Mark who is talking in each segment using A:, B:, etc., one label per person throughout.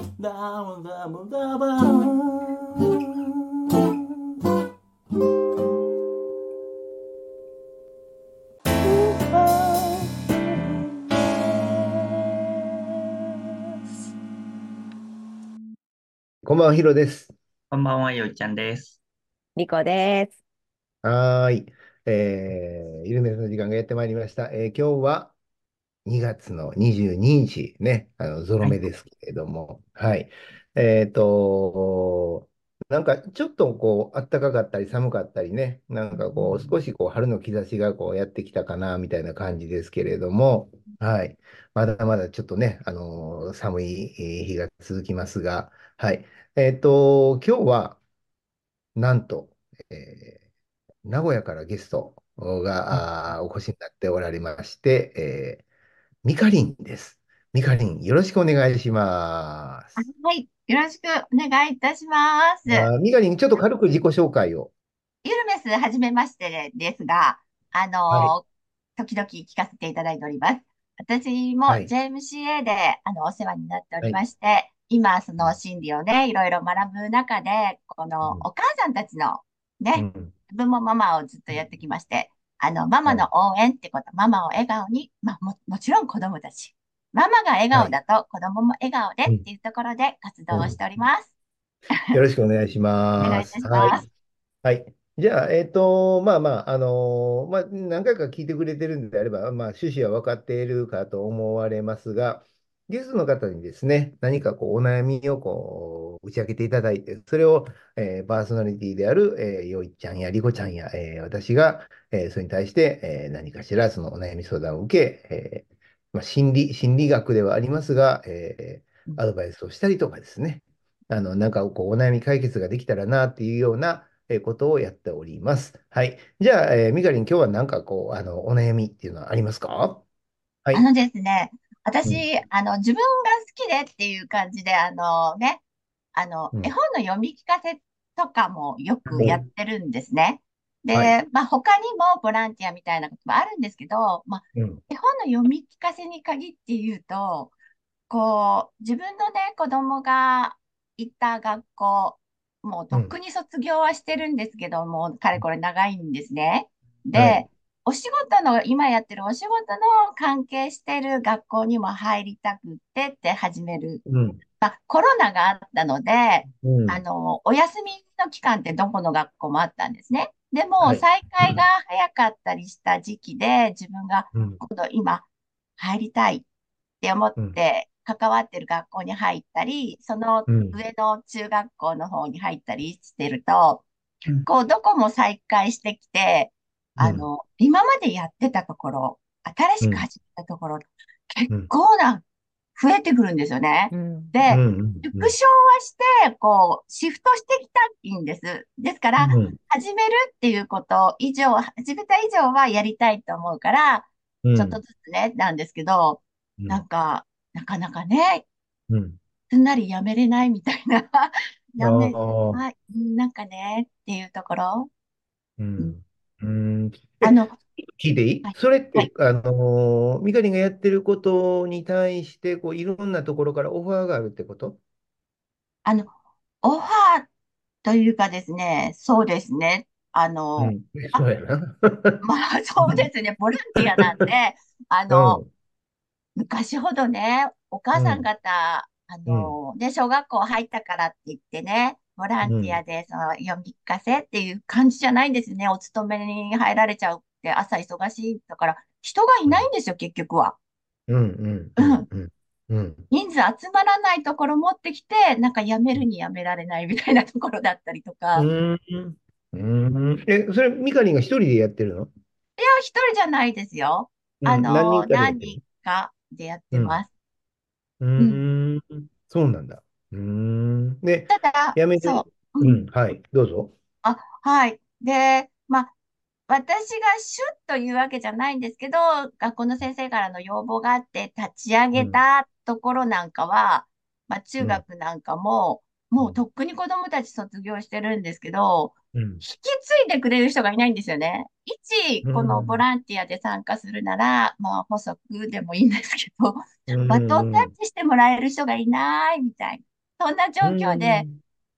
A: ダブダブダブ
B: こんばんは、ヒロです。
C: こんばんは、よいちゃんです。
D: リコです。
B: はーい。えー、ゆるめの時間がやってまいりました。えー今日は2月の22日ね、あの、ゾロ目ですけれども、はい。えっと、なんかちょっとこう、暖かかったり寒かったりね、なんかこう、少しこう、春の兆しがこう、やってきたかな、みたいな感じですけれども、はい。まだまだちょっとね、あのー寒いえー日が続きますが、はい。えっと、今日は、なんと、えー名古屋からゲストが、お越しになっておられまして、えーミカリンです。ミカリン、よろしくお願いします。
D: はい。よろしくお願いいたします。
B: あーミカリン、ちょっと軽く自己紹介を。
D: ゆるめす、はじめましてですが、あの
B: は
D: 時々聞かせていただいております。私も
B: はい
D: JMCA で、あの、お世話になっておりまして、今、その心理をね、いろいろ学ぶ中で、この
B: うん
D: お母さんたちの、ね、
B: うん
D: 自分もママをずっとやってきまして、あの、ママの応援ってこと、ママを笑顔に、まあ、も、もちろん子供たち。ママが笑顔だと子供も笑顔でっていうところで活動をしております。
B: よろしくお願いし
D: お願いい
B: ます。はい。
D: ます。
B: はい。じゃあ、えっと、まあまあ、あのまあ、何回か聞いてくれてるんであれば、まあ、趣旨は分かっているかと思われますが、ゲストの方にですね、何かこう、お悩みをこう、打ち明けていただいて、それを、えーパーソナリティである、えーよいちゃんやりこちゃんや、えー私が、えーそれに対して、えー何かしらそのお悩み相談を受け、えーまあ、心理、心理学ではありますが、えーアドバイスをしたりとかですね、あの、なんかこう、お悩み解決ができたらなっていうような、えことをやっております。はい。じゃあ、えーみかりん、今日はなんかこう、あの、お悩みっていうのはありますか？はい
D: あのですね、私、あの、自分が好きでっていう感じで、あのね、あの、
B: うん
D: 絵本の読み聞かせとかもよくやってるんですね。で、
B: は
D: まあ、他にもボランティアみたいなこともあるんですけど、まあ、
B: うん。
D: 絵本の読み聞かせに限って言うと、こう、自分のね、子供が行った学校、もうとっくに卒業はしてるんですけども、かれこれ長いんですね。で、
B: はい
D: お仕事の、今やってるお仕事の関係してる学校にも入りたくってって始める。
B: うん。
D: まあ、コロナがあったので、
B: うん。
D: あの、お休みの期間ってどこの学校もあったんですね。でも、
B: はい
D: 再開が早かったりした時期で、自分が
B: うん。
D: 今度今入りたいって思って関わってる学校に入ったり、その
B: うん。
D: 上の中学校の方に入ったりしてると
B: うん、
D: こうどこも再開してきて、あの、今までやってたところ、新しく始めたところ、結構な増えてくるんですよね。
B: う
D: で、
B: ん。うん。
D: 縮小はして、こう、シフトしてきたいんです。ですから、
B: うん
D: 始めるっていうこと以上、始めた以上はやりたいと思うから、
B: うん。
D: ちょっとずつね、なんですけど、
B: うん
D: なんか、なかなかね、
B: うん。
D: すんなりやめれないみたいな、やめ、
B: あー
D: はい、うんなんかね、っていうところ。
B: うん。うん。え
D: あの、
B: 聞いていい
D: はい
B: それって、
D: はい
B: あのー、ミカリンがやってることに対して、こう、いろんなところからオファーがあるってこと？
D: あの、オファーというかですね、そうですね。あ
B: う
D: の、
B: ん。そうやな。
D: まあ、そうですね、ボランティアなんで、あの、昔ほどね、お母さん方、あの、の、で、小学校入ったからって言ってね、ボランティアでその読み聞かせっていう感じじゃないんですね。お勤めに入られちゃうって朝忙しいだから、人がいないんですよ、結局は。
B: うんうんうん
D: 人数集まらないところ持ってきて、なんか辞めるに辞められないみたいなところだったりとか。いや、
B: うんうんえ、それ、ミカリンが一人でやってるの？
D: 一人じゃないですよ。
B: うん
D: あの、
B: 何人かでや
D: 何
B: ってる
D: 人かでやってます。
B: うーん、そうなんだ。うーん。で、
D: ただ、
B: やめて、
D: そう。
B: うん、はい、どうぞ。
D: あ、はい。で、まあ、私がシュッというわけじゃないんですけど、学校の先生からの要望があって立ち上げたところなんかは、まあ、中学なんかも、もうとっくに子供たち卒業してるんですけど、
B: うん、
D: 引き継いでくれる人がいないんですよね。一、このボランティアで参加するなら、まあ、補足でもいいんですけど、バトンタッチしてもらえる人がいないみたいな。そんな状況で、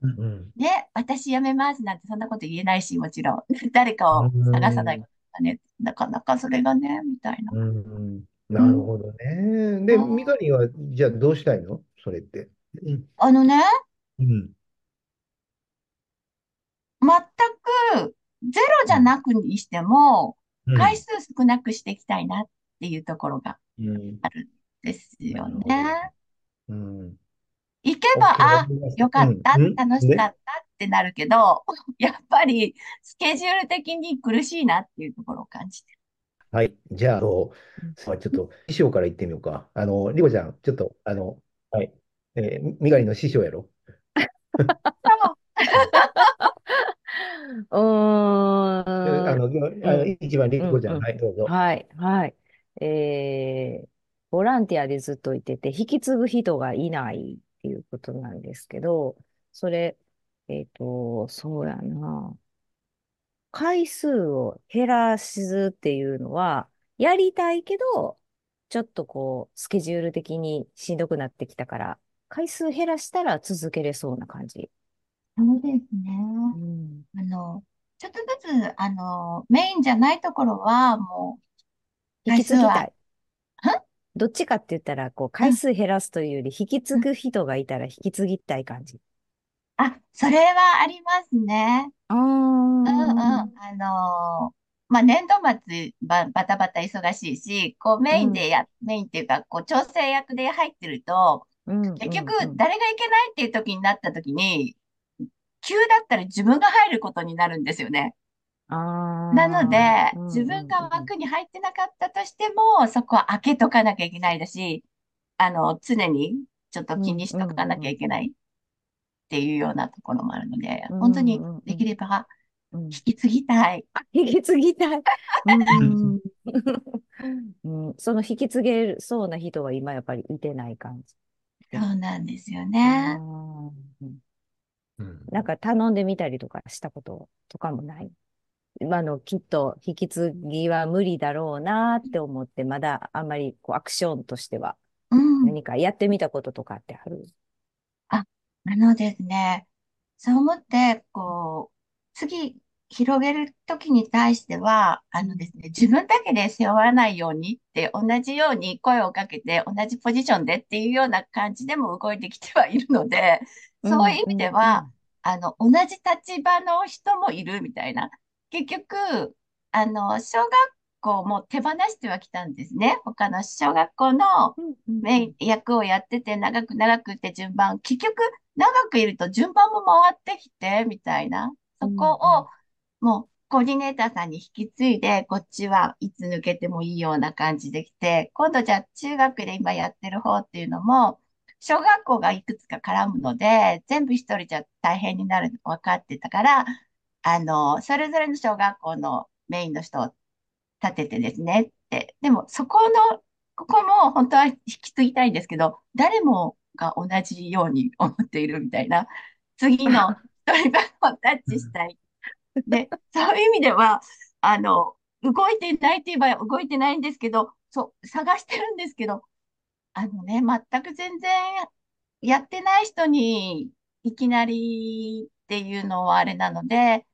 B: うん、うん、
D: ね、私辞めますなんてそんなこと言えないし、もちろん。誰かを探さないことね。なかなかそれがね、みたいな。
B: うん、うんなるほどね。で、
D: うん
B: ミカリンは、じゃあどうしたいの？それって。うん、
D: あのね、
B: うん、
D: 全くゼロじゃなくにしても、
B: うん
D: 回数少なくしていきたいなっていうところが
B: うん、
D: ですよね。
B: うん。
D: 行けば、あ、よかった、
B: うん
D: 楽しかったってなるけど、やっぱりスケジュール的に苦しいなっていうところを感じてる。
B: はい。じゃあ、あちょっと師匠から言ってみようか。あの、リコちゃん、ちょっと、あの、はい。えー、ミカリンの師匠やろ。
E: う ー ん。
B: あの、あの一番リコちゃんはい、どうぞ。
E: はい、はい。えー、ボランティアでずっといてて、引き継ぐ人がいないっていうことなんですけど、それ、えっと、そうやな。回数を減らすっていうのは、やりたいけど、ちょっとこう、スケジュール的にしんどくなってきたから、回数減らしたら続けれそうな感じ。
D: そうですね。
E: うん。
D: あの、ちょっとずつ、あの、メインじゃないところは、もう、
E: 引き継ぎた。
D: い
E: どっちかって言ったら、こう、回数減らすというより、引き継ぐ人がいたら引き継ぎたい感じ。
D: あ、それはありますね。
E: あー
D: うんうん。あのまあ、年度末ば、バタバタ忙しいし、こう、メインでや、メインっていうか、こう、調整役で入ってると、
E: うん
D: 結局誰がいけないっていう時になった時に、急だったら自分が入ることになるんですよね。なので、
E: うん
D: 自分が枠に入ってなかったとしても、そこは開けとかなきゃいけないだし、あの、常にちょっと気にしとかなきゃいけないっていうようなところもあるので、
E: うん
D: 本当にできれば
E: うん
D: 引き継ぎたい。
E: 引き継ぎたい。その引き継げそうな人は今やっぱりいてない感じ。
D: そうなんですよ
E: あ
D: ね。
E: なんか頼んでみたりとかしたこととかもない？今のきっと引き継ぎは無理だろうなって思って、まだあんまりこうアクションとしては
D: うん。
E: 何かやってみたこととかってある？
D: あのですね、そう思って、こう、次、広げるときに対しては、あのですね、自分だけで背負わないようにって、同じように声をかけて、同じポジションでっていうような感じでも動いてきてはいるので、そういう意味では、あの、同じ立場の人もいるみたいな。結局、あの、小学校も手放してはきたんですね。他の小学校のメイン役をやってて、長く長くって順番、結局、長くいると順番も回ってきて、みたいな。そこを、もう、コーディネーターさんに引き継いで、こっちはいつ抜けてもいいような感じできて、今度じゃあ中学で今やってる方っていうのも、小学校がいくつか絡むので、全部一人じゃ大変になるの分かってたから、あの、それぞれの小学校のメインの人を立ててですねって。でも、そこの、ここも本当は引き継ぎたいんですけど、誰もが同じように思っているみたいな。次の一人分をタッチしたい。で、そういう意味では、あの、動いてないって言えば動いてないんですけど、そう、探してるんですけど、あのね、全く全然やってない人にいきなりっていうのはあれなので、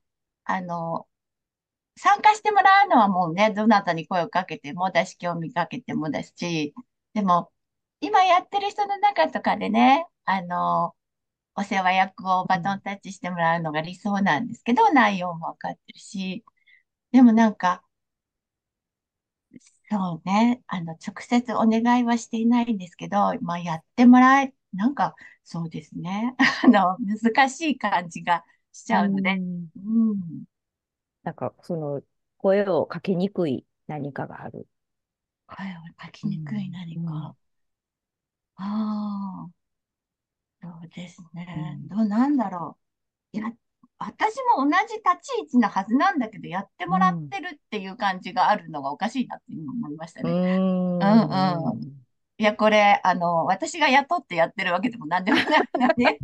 D: あの、参加してもらうのはもうね、どなたに声をかけてもだし、興味かけてもだし、でも、今やってる人の中とかでね、あの、お世話役をバトンタッチしてもらうのが理想なんですけど、内容もわかってるし、でもなんか、そうね、あの、直接お願いはしていないんですけど、まあ、やってもらえ、なんか、そうですね、あの、難しい感じがしちゃうので、
E: ん
D: うん、
E: なんか、その、声をかけにくい何かがある。
D: 声をかきにくい何
E: うん
D: か。ああ、そうですね。
E: うん
D: どうなんだろう。いや、私も同じ立ち位置なはずなんだけど、やってもらってるっていう感じがあるのがおかしいなって今思いました
E: う
D: ね。
E: ん。
D: うんいや、これ、あの、私が雇ってやってるわけでもなんでもないので、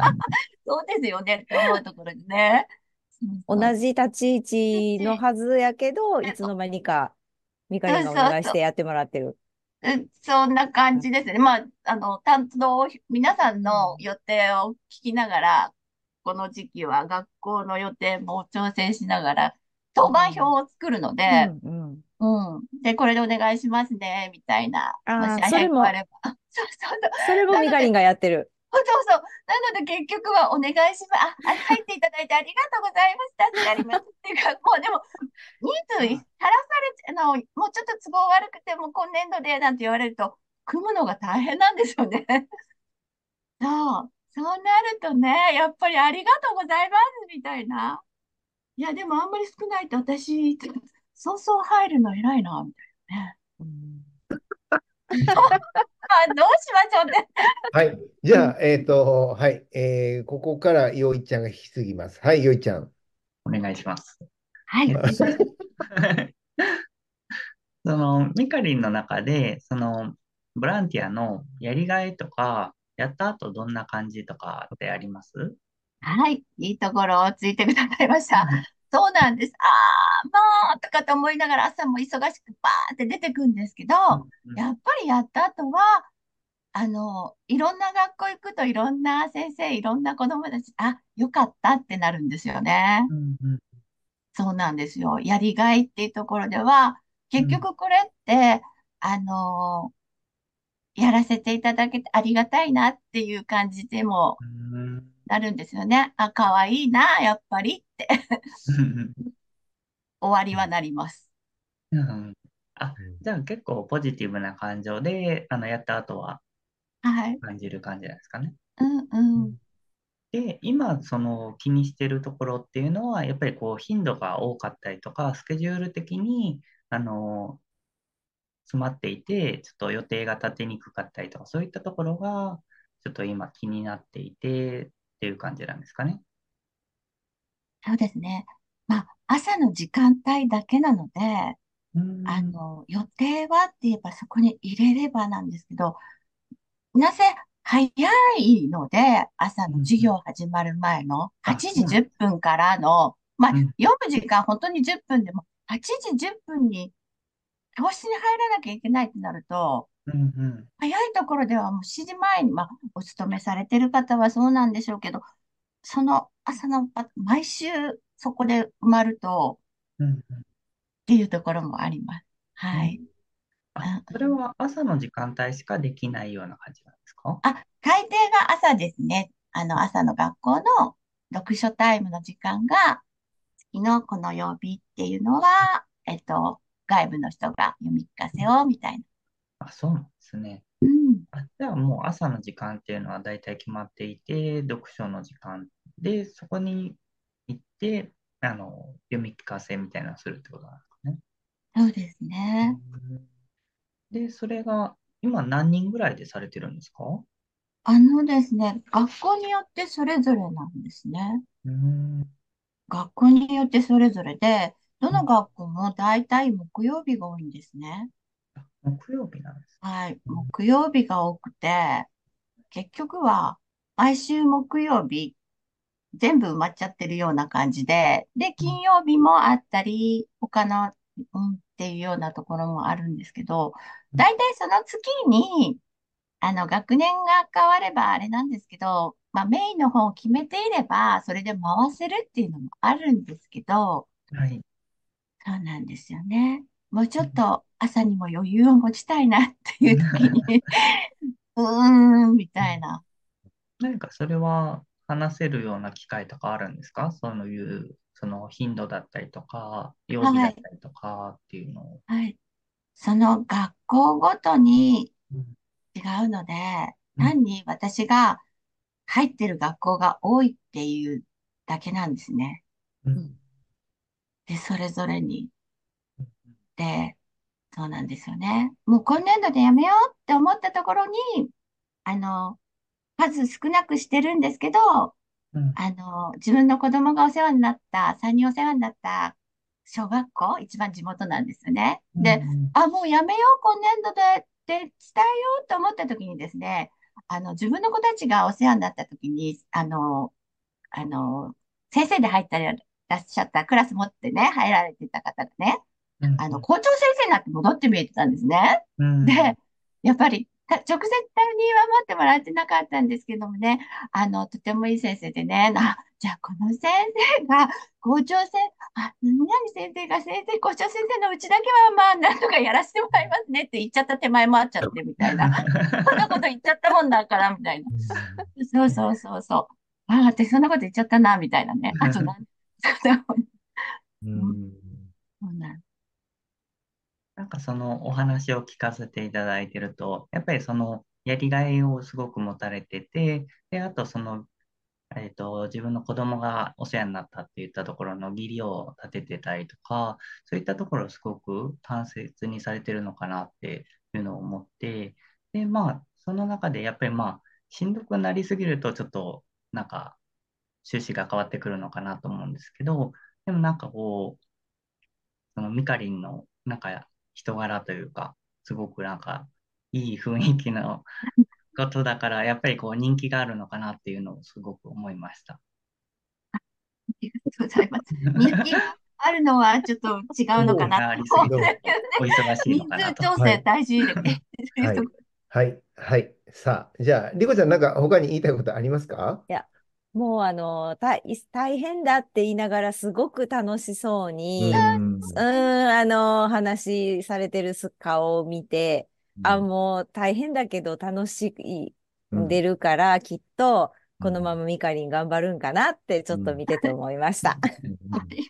D: そうですよねって思うところでね。
E: 同じ立ち位置のはずやけど、いつの間にか、ミカリンがお願いしてやってもらってる。
D: うんそんな感じですね。まあ、あの、担当、皆さんの予定を聞きながら、この時期は学校の予定も調整しながら、当番表を作るので、
E: うんうん。
D: うん。で、これでお願いしますね、みたいな。
E: あー
D: もし
E: それも。それもミカリンがやってる。
D: そうそう。なので結局はお願いします。あ、あ入っていただいてありがとうございました。助かります。っていうか、もうでも、人数減らされて、あの、もうちょっと都合悪くても今年度でなんて言われると、組むのが大変なんですよね。そう。そうなるとね、やっぱりありがとうございます、みたいな。いや、でもあんまり少ないと私、そうそう入るの偉いな、みたいなね。あ、どうしましょうね。
B: はい。じゃあ、えっと、はい。えーここからよいちゃんが引き継ぎます。はい、よいちゃん。
C: お願いします。
D: はい。
C: その、ミカリンの中で、その、ボランティアのやりがいとか、やった後どんな感じとかってあります？
D: はい。いいところをついてくださいました。そうなんです。ああ、まあ、とかと思いながら朝も忙しくバーって出てくんですけど、
C: うん
D: やっぱりやった後は、あの、いろんな学校行くといろんな先生、いろんな子供たち、あ、よかったってなるんですよね。
C: うんうん
D: そうなんですよ。やりがいっていうところでは、結局これって、あの、やらせていただけてありがたいなっていう感じでも
C: うん
D: なるんですよね。あ、可愛いな、やっぱりって終わりはなります。
C: うんあ、じゃあ結構ポジティブな感情で、あの、やった後は
D: はい。
C: 感じる感じなんですかね。
D: うんうん。
C: で、今、その気にしてるところっていうのは、やっぱりこう、頻度が多かったりとか、スケジュール的に、あの、詰まっていて、ちょっと予定が立てにくかったりとか、そういったところが、ちょっと今気になっていて、っていう感じなんですかね。
D: そうですね。まあ、朝の時間帯だけなので、
C: うん
D: あの、予定はって言えばそこに入れればなんですけど、なぜ早いので、朝の授業始まる前の
C: あ
D: 8時10分からの、まあ、
C: うん。
D: 読む時間本当に10分でも、8時10分に教室に入らなきゃいけないってなると、
C: うんうん。
D: 早いところではもう7時前に、まあ、お勤めされてる方はそうなんでしょうけど、その朝のパ、毎週そこで埋まると、
C: うんうん。
D: っていうところもあります。はい。
C: あ、それは朝の時間帯しかできないような感じなんですか？
D: あ、大抵が朝ですね。あの、朝の学校の読書タイムの時間が、月のこの曜日っていうのは、えっと、外部の人が読み聞かせを、みたいな。
C: あ、そうなんですね。
D: うん。
C: あ、じゃあもう朝の時間っていうのは大体決まっていて、読書の時間で、そこに行って、あの、読み聞かせみたいなのをするってことなんですかね。
D: そうですね。
C: で、それが今何人ぐらいでされてるんですか？
D: あのですね、学校によってそれぞれなんですね。
C: うん。
D: 学校によってそれぞれで、どの学校も大体木曜日が多いんですね。
C: 木曜日なんです。
D: はい。木曜日が多くて、結局は毎週木曜日、全部埋まっちゃってるような感じで、で、金曜日もあったり、他の、うんっていうようなところもあるんですけど、大体その月に、あの、学年が変わればあれなんですけど、まあメインの方を決めていれば、それで回せるっていうのもあるんですけど、
C: はい。
D: そうなんですよね。もうちょっと朝にも余裕を持ちたいなっていう時に、うーん、みたいな。
C: 何かそれは話せるような機会とかあるんですか？そういう、その頻度だったりとか、曜日だったりとかっていうのを。
D: はい。その学校ごとに
C: うん
D: 違うので、
C: うん
D: 単に私が入ってる学校が多いっていうだけなんですね。
C: うん
D: で、それぞれに。で、そうなんですよね。もう今年度でやめようって思ったところに、あの、数少なくしてるんですけど、
C: うん
D: あの、自分の子供がお世話になった、3人お世話になった小学校、一番地元なんですよね。で、
C: うん
D: あ、もうやめよう、今年度でって伝えようと思った時にですね、あの、自分の子たちがお世話になった時に、あの、あの、先生で入ったりらっしゃったクラス持ってね、入られてた方がね、
C: うん
D: あの、校長先生になって戻って見えてたんですね。
C: うん
D: で、やっぱり、た直接には持ってもらってなかったんですけどもね、あの、とてもいい先生でね、あ、じゃあこの先生が校長先、あ、何々先生が先生、校長先生のうちだけはまあ、なんとかやらせてもらいますねって言っちゃった手前もあっちゃってみたいな。そんなこと言っちゃったもんだから、みたいな。そうそうそうそう。ああ、私そんなこと言っちゃったな、みたいなね。あとな ん、
B: うん
D: そうなん
C: なんかそのお話を聞かせていただいてると、やっぱりそのやりがいをすごく持たれてて、で、あとその、えっと、自分の子供がお世話になったって言ったところの義理を立ててたりとか、そういったところをすごく大切にされてるのかなっていうのを思って、で、まあ、その中でやっぱりまあ、しんどくなりすぎるとちょっとなんか趣旨が変わってくるのかなと思うんですけど、でもなんかこう、そのミカリンのなんか人柄というか、すごくなんかいい雰囲気の ことだから、やっぱりこう人気があるのかなっていうのをすごく思いました。
D: ありがとうございます。人気があるのはちょっと違うのかなと思うんですけどね。
C: お忙しいの
D: 人
C: かなと。
D: 数調整大事でね。
B: はいはい、はい。さあ、じゃあ、リコちゃん、なんか他に言いたいことありますか？
E: もうあの、大、大変だって言いながらすごく楽しそうに、
B: うん
E: うーん、あの、話されてる顔を見て、あ、もう大変だけど楽しい、
B: うん
E: 出るから、きっと、このままミカリン頑張るんかなって、ちょっと見てて思いました。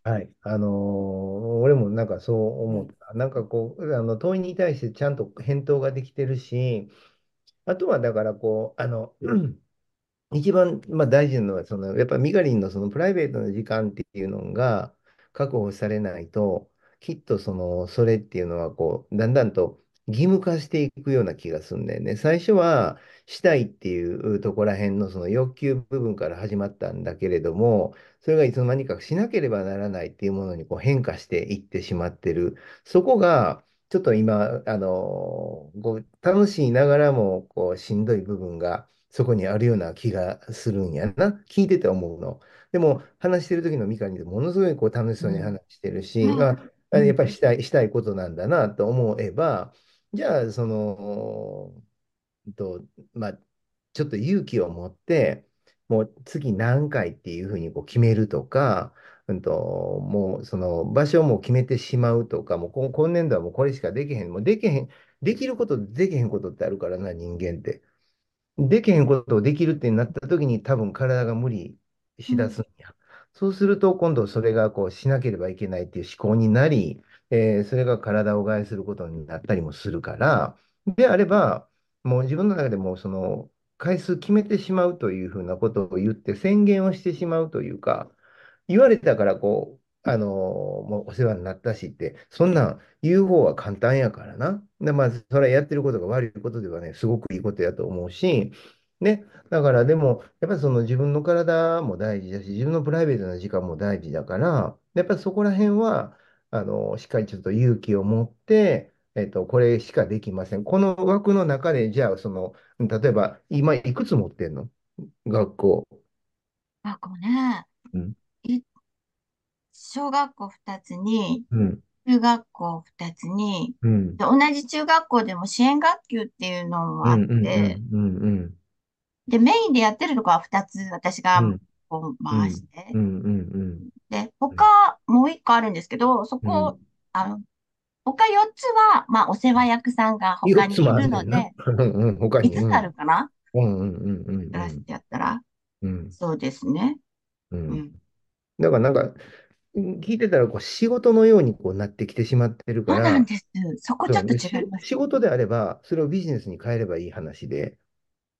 B: はい。あのー俺もなんかそう思った。なんかこう、あの、問いに対してちゃんと返答ができてるし、あとはだからこう、あの、一番、まあ、大事なのは、その、やっぱりミガリンのそのプライベートの時間っていうのが確保されないと、きっとその、それっていうのはこう、だんだんと義務化していくような気がするんだよね。最初は、したいっていうところら辺のその欲求部分から始まったんだけれども、それがいつの間にかしなければならないっていうものにこう変化していってしまってる。そこが、ちょっと今、あのこう楽しいながらもこうしんどい部分がそこにあるような気がするんやな。聞いてて思うの。でも、話してる時のミカにものすごいこう楽しそうに話してるし、
D: うん
B: まあ、やっぱりしたい、したいことなんだなと思えば、じゃあ、その、と、まあ、ちょっと勇気を持って、もう次何回っていうふうにこう決めるとか、うんと、もうその場所も決めてしまうとか、もうこ今年度はもうこれしかできへん。もうできへん、できることとできへんことってあるからな、人間って。できへんことをできるってなった時に多分体が無理しだすんや。そうすると今度それがこうしなければいけないっていう思考になり、えーそれが体を害することになったりもするから、であれば、もう自分の中でもその回数決めてしまうというふうなことを言って宣言をしてしまうというか、言われたからこう、あのもうお世話になったしって、そんなん言う方は簡単やからな。で、まあ、それはやってることが悪いことではね、すごくいいことやと思うし、ね、だからでも、やっぱりその自分の体も大事だし、自分のプライベートな時間も大事だから、やっぱりそこら辺は、あの、しっかりちょっと勇気を持って、えっと、これしかできません。この枠の中で、じゃあ、その、例えば、今いくつ持ってんの？学校。
D: 学校ね
B: うん。
D: い小学校2つに、
B: うん。
D: 中学校2つに、
B: うん。
D: で同じ中学校でも支援学級っていうのもあっ。て。で、メインでやってるとこは2つ私が
B: うん。
D: こう回して。で、他もう1個あるんですけど、そこ、あの、他4つは、まあ、お世話役さんが他
B: 4
D: にいるので。
B: 他に。
D: 5つあるかな？
B: うんうんうんうん
D: やらせてやったら、
B: うん
D: そうですね。
B: う
D: うんん。
B: だからなんか、うん聞いてたらこう仕事のようにこうなってきてしまってるから、
D: そうなんです。そこちょっと違います。
B: 仕事であれば、それをビジネスに変えればいい話で、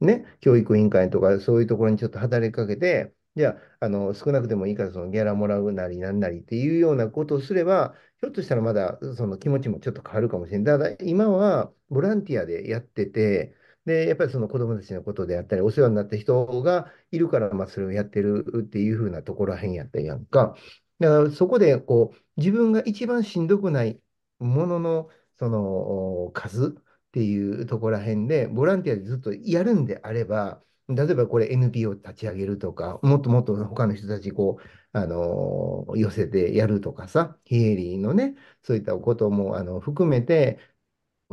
B: ね、教育委員会とかそういうところにちょっと働きかけて、じゃあ、あの少なくてもいいからそのギャラもらうなりなんなりっていうようなことをすれば、ひょっとしたらまだその気持ちもちょっと変わるかもしれない。ただ、今はボランティアでやってて、で、やっぱりその子供たちのことであったり、お世話になった人がいるから、まあ、それをやってるっていうふうなところらへんやったやんか。だからそこでこう自分が一番しんどくないもののその数っていうところらへんで、ボランティアでずっとやるんであれば、例えばこれ NPO を立ち上げるとか、もっともっと他の人たちこう、あの寄せてやるとかさ、非営利のね、そういったこともあの含めて、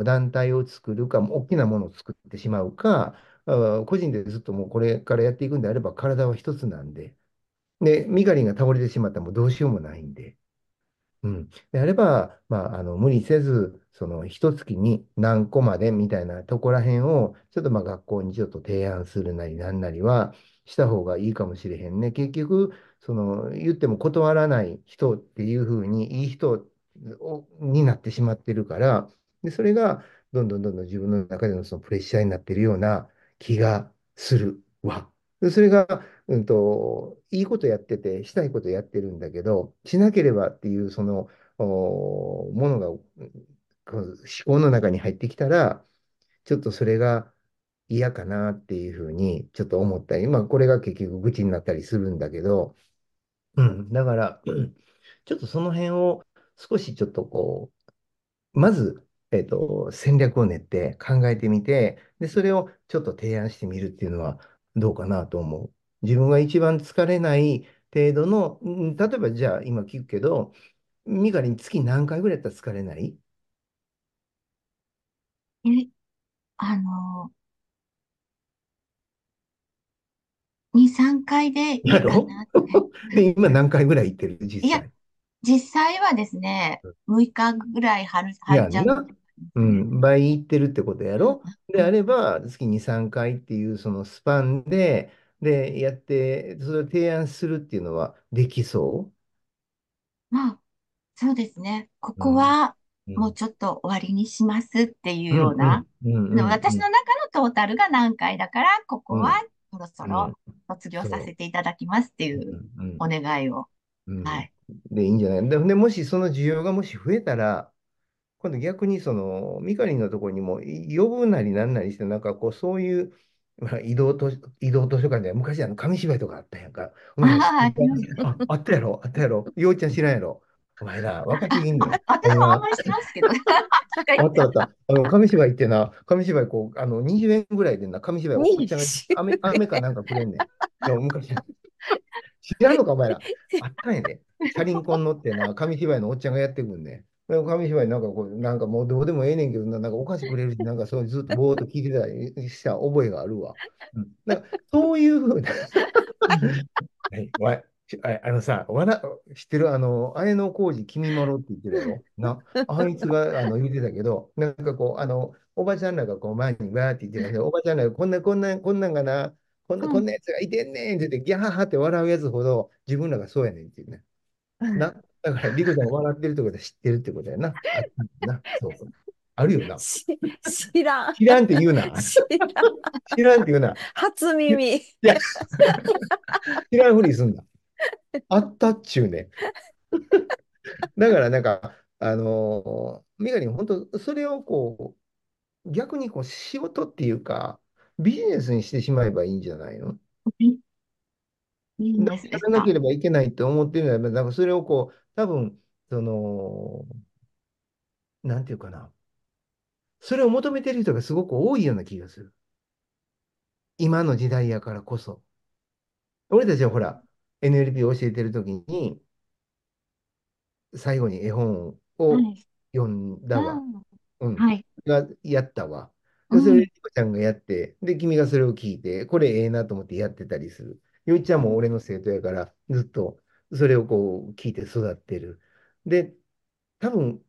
B: 団体を作るか、大きなものを作ってしまうか、個人でずっともうこれからやっていくんであれば、体は一つなんで、で、ミカリンが倒れてしまったらもうどうしようもないんで、うん。であれば、まあ、あの無理せず、その一月に何個までみたいなとこら辺を、ちょっとまあ学校にちょっと提案するなりなんなりはした方がいいかもしれへんね。結局、その言っても断らない人っていうふうに、いい人をになってしまってるから、で、それがどんどんどんどん自分の中でのそのプレッシャーになってるような気がするわ。でそれが、うんと、いいことやってて、したいことやってるんだけど、しなければっていうそのものが思考の中に入ってきたら、ちょっとそれが嫌かなっていうふうにちょっと思ったり、まあこれが結局愚痴になったりするんだけど、うん、だから、ちょっとその辺を少しちょっとこう、まず、えっと、戦略を練って考えてみて、で、それをちょっと提案してみるっていうのはどうかなと思う。自分が一番疲れない程度の、うん例えばじゃあ今聞くけど、ミカリン月何回ぐらいやったら疲れない？
D: え、あの2、3回でいいか
B: やろ
D: なって。
B: 今何回ぐらい行ってる？実
D: いや
B: 際。
D: 実際はですね、6日ぐらい張る、張っちゃう。
B: やんなうん、倍行ってるってことやろ？であれば、月2、3回っていうそのスパンで、で、やって、それを提案するっていうのはできそ
D: まあ、そうですね。ここは
B: う
D: もうちょっと終わりにしますっていうような、
B: うんうんうんうん
D: でも私の中のトータルが何回だから、ここはそろそろ卒業させていただきますっていう
B: うんうん。
D: お願いを。
B: うん。
D: はい。
B: で、いいんじゃない？で、でもしその需要がもし増えたら、今度逆にその、ミカリンのところにも呼ぶなりなんなりして、なんかこう、そういう、まあ移動図書、移動図書館で昔あの紙芝居とかあったやんか。
D: ああ
B: あ、あったやろ、あったやろ。ようちゃん知らんやろ。お前ら、若すぎんねん。
D: 私もあんまりしてますけど。
B: あったあった。あの、紙芝居ってな、紙芝居こう、あの、20円ぐらいでな、紙芝居をおっちゃんが飴、飴かなんかくれんねん。でも昔、知らんのか、お前ら。あったんやで。チャリンコに乗ってな、紙芝居のおっちゃんがやってくんねん。で紙芝居なんかこう、なんかもうどうでもええねんけどな、なんかお菓子くれるし、なんかそうずっとぼーっと聞いてたりした覚えがあるわ。うん、なんかそういうふうな。はい、わああのさ、わら知ってるあの、綾野浩二、君まろって言ってたよ。な、あいつがあの言ってたけど、なんかこう、あの、おばちゃんらがこう前にわーって言ってたけど、おばちゃんらがこんな、こんな、こんなんがな、こんな、こんなやつがいてんねんって言って、ギャハハって笑うやつほど、自分らがそうやねんっていうね。な、だから、リコちゃんが笑ってるってことは知ってるってことやな。あったんだな。そうそう。あるよな。
E: し知らん。
B: 知らんって言うな。
E: 知らん。
B: 知らんって言うな。
E: 初耳。
B: いや、知らんふりすんな。あったっちゅうね。だからなんか、あのー、ミカリン、本当それをこう、逆にこう仕事っていうか、ビジネスにしてしまえばいいんじゃないの？やらなければいけないって思ってるのは、なんかそれをこう、多分、その、なんていうかな。それを求めてる人がすごく多いような気がする。今の時代やからこそ。俺たちはほら、NLP を教えてるときに、最後に絵本を
D: はい
B: 読んだわ。うん。
D: はい。
B: がやったわ。それ、リコちゃんがやって、で、君がそれを聞いて、これええなと思ってやってたりする。よいちゃんも俺の生徒やから、ずっとそれをこう聞いて育ってる。で、多分、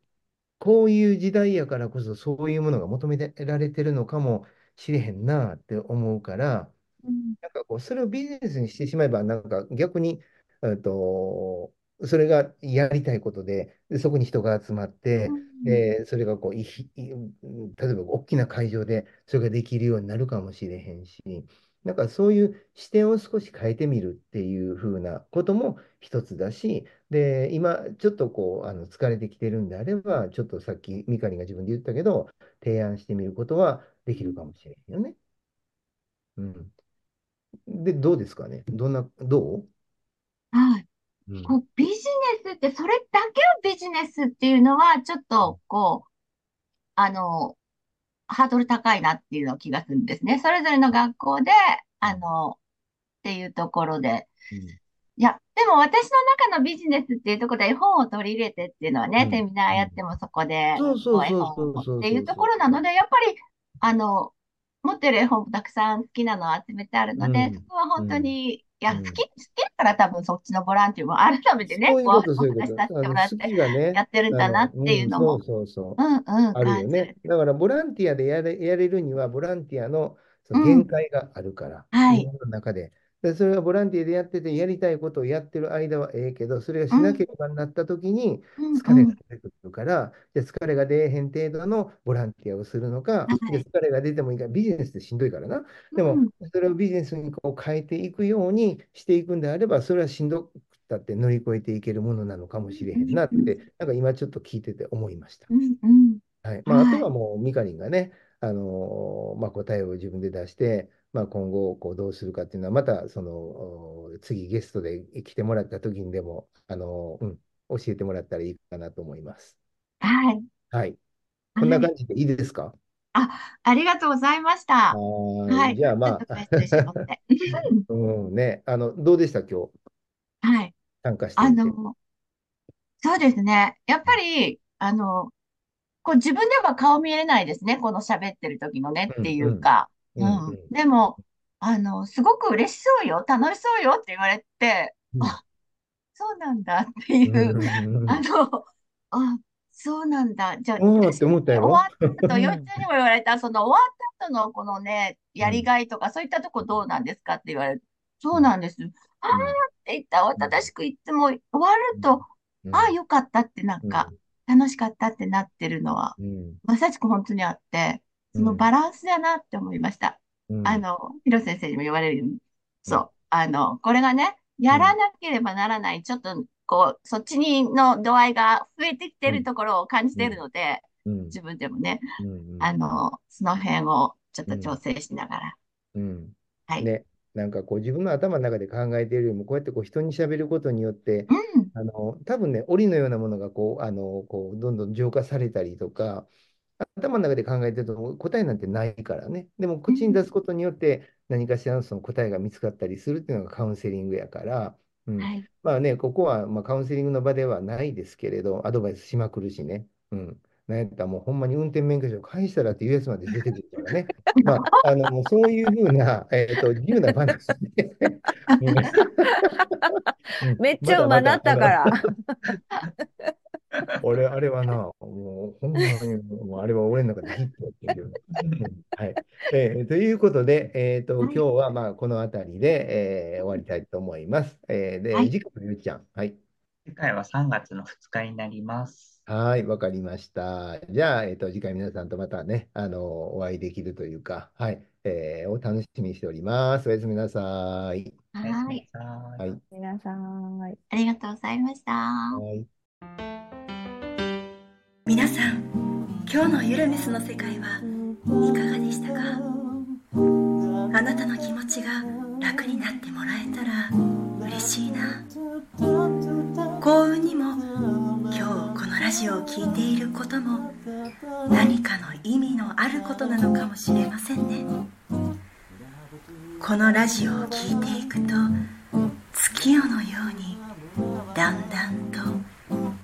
B: こういう時代やからこそ、そういうものが求められてるのかもしれへんなって思うから、
D: うん。
B: なんかこう、それをビジネスにしてしまえば、なんか逆に、えっと、それがやりたいことで、でそこに人が集まって、で、それがこう、例えば大きな会場でそれができるようになるかもしれへんし、なんかそういう視点を少し変えてみるっていう風なことも一つだし、で、今ちょっとこう、あの疲れてきてるんであれば、ちょっとさっきミカリが自分で言ったけど、提案してみることはできるかもしれへんよね。うん。で、どうですかね？どんな、どう？
D: はい。
B: うん
D: こうビジネスって、それだけをビジネスっていうのは、ちょっと、こう、あの、ハードル高いなっていうの気がするんですね。それぞれの学校で、あの、っていうところで。いや、でも私の中のビジネスっていうところで絵本を取り入れてっていうのはね、
B: うん。
D: セミナーやってもそこで、
B: そうそう
D: 絵本っていうところなので、やっぱり、あの、持ってる絵本もたくさん好きなのを集めてあるので、
B: うん。
D: そこは本当に、いや、
B: うん
D: 好き、好きだから多分そっちのボランティアも改めてね、
B: こう。
D: お話しさせてもらって、やってるんだなっていうのも、
B: そうそうそう。
D: うんうん、
B: あるよ。ね。だから、ボランティアでやれ、やれるには、ボランティアのその
D: うん
B: 限界があるから、
D: はい
B: の中で。で、それはボランティアでやってて、やりたいことをやってる間はええけど、それがしなければなった時に、
D: うん。
B: 疲れ
D: うん。
B: が出てくるから、じゃあ疲れが出えへん程度のボランティアをするのか、
D: はい。
B: で疲れが出てもいいから、ビジネスってしんどいからな。でも
D: うん、
B: それをビジネスにこう変えていくようにしていくんであれば、それはしんどくったって乗り越えていけるものなのかもしれへんなって、なんか今ちょっと聞いてて思いました。
D: うんうん。
B: はい。まあ、あ
D: はい。
B: とはもう、ミカリンがね、あのーまあ、答えを自分で出して、まあ、今後、こう、どうするかっていうのは、また、その、お次ゲストで来てもらった時にでも、あのーうん、教えてもらったらいいかなと思います。
D: はい。
B: はい。こんな
D: はい
B: 感じでいいですか？
D: ありがとうございました。
B: はい。
D: い。
B: じゃあ、ま。あ、うんね、あの、どうでした、今日、
D: はい。
B: 参加して。
D: あの、そうですね。やっぱり、あの、こう自分では顔見えないですね。この喋ってる時のねっていうか。
B: うん。
D: でも、あの、すごく嬉しそうよ、楽しそうよって言われて、
B: うん。
D: あ、そうなんだっていう、
B: うん
D: あの、あ、そうなんだ。じゃあ、
B: おーって思った
D: 終わった後、よっちゃんにも言われた、その終わった後のこのね、やりがいとか、そういったとこどうなんですかって言われる。そうなんです。あーって言った、正しくいつも終わると、
B: うん。
D: ああ、よかったってなんか、楽しかったってなってるのは、
B: うん。
D: まさしく本当にあって、そのバランスだなって思いました。
B: うん
D: あの、広瀬先生にも言われるように。そう。あの、これがね、やらなければならない、ちょっと、こう、そっちにの度合いが増えてきてるところを感じているので、
B: うん
D: 自分でもね、あの、その辺をちょっと調整しながら。
B: うん
D: はい。
B: ね、なんかこう自分の頭の中で考えているよりも、こうやってこう人に喋ることによって、
D: うん。
B: あの多分ね、檻のようなものがこうあのこうどんどん浄化されたりとか、頭の中で考えてると答えなんてないからね。でも口に出すことによって何かしらのその答えが見つかったりするっていうのがカウンセリングやから、うん
D: はい。
B: まあね、ここはまあカウンセリングの場ではないですけれど、アドバイスしまくるしね。うん。なんやったらもうほんまに運転免許証返したらっていうやつまで出てくるからね。まあ、あの、もうそういうふうな、えっと、自由な話で。うん
E: めっちゃうまなったか。ら。
B: まだまだあの俺、あれはな、もうほんまに、もうあれは俺の中でヒットやってんけど。う んはい。えーということで、えっと、
D: はい
B: 今日はまあこの辺りで、えー終わりたいと思います。えーで、
D: はい
B: 次回はゆうちゃん。はい。
C: 次回は3月の2日になります。
B: はい、わかりました。じゃあ、えっと、次回皆さんとまたね、あの、お会いできるというか、はい、えーお楽しみにしております。おやすみなさい。
C: おやす
D: はい。
C: みなさい
B: はい。
E: 皆さん。
D: ありがとうございました。
B: はい。
F: 皆さん今日のゆるメスの世界はいかがでしたか？あなたの気持ちが楽になってもらえたら嬉しいな。幸運にも今日このラジオを聴いていることも何かの意味のあることなのかもしれませんね。このラジオを聴いていくと月夜のようにだんだんと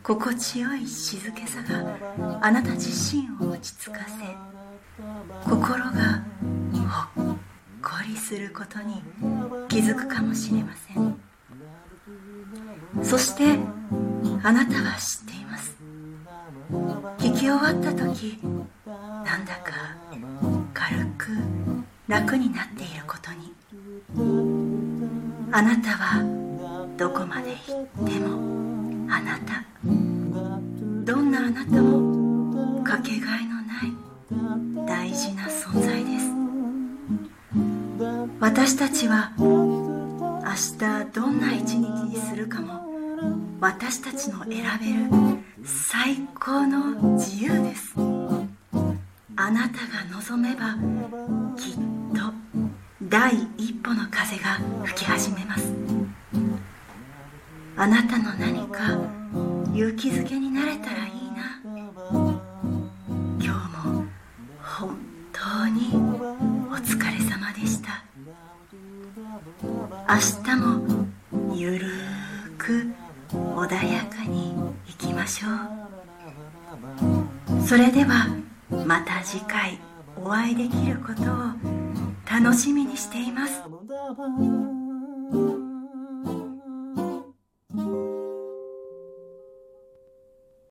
F: 心地よい静けさがあなた自身を落ち着かせ心がほっこりすることに気づくかもしれません。そしてあなたは知っています。聞き終わった時なんだか軽く楽になっていることに。あなたはどこまで行っても。あなた。どんなあなたもかけがえのない大事な存在です。私たちは明日どんな一日にするかも私たちの選べる最高の自由です。あなたが望めばきっと第一歩の風が吹き始めます。あなたの何か勇気づけになれたらいいな。今日も本当にお疲れ様でした。明日もゆるーく穏やかにいきましょう。それではまた次回お会いできることを楽しみにしています。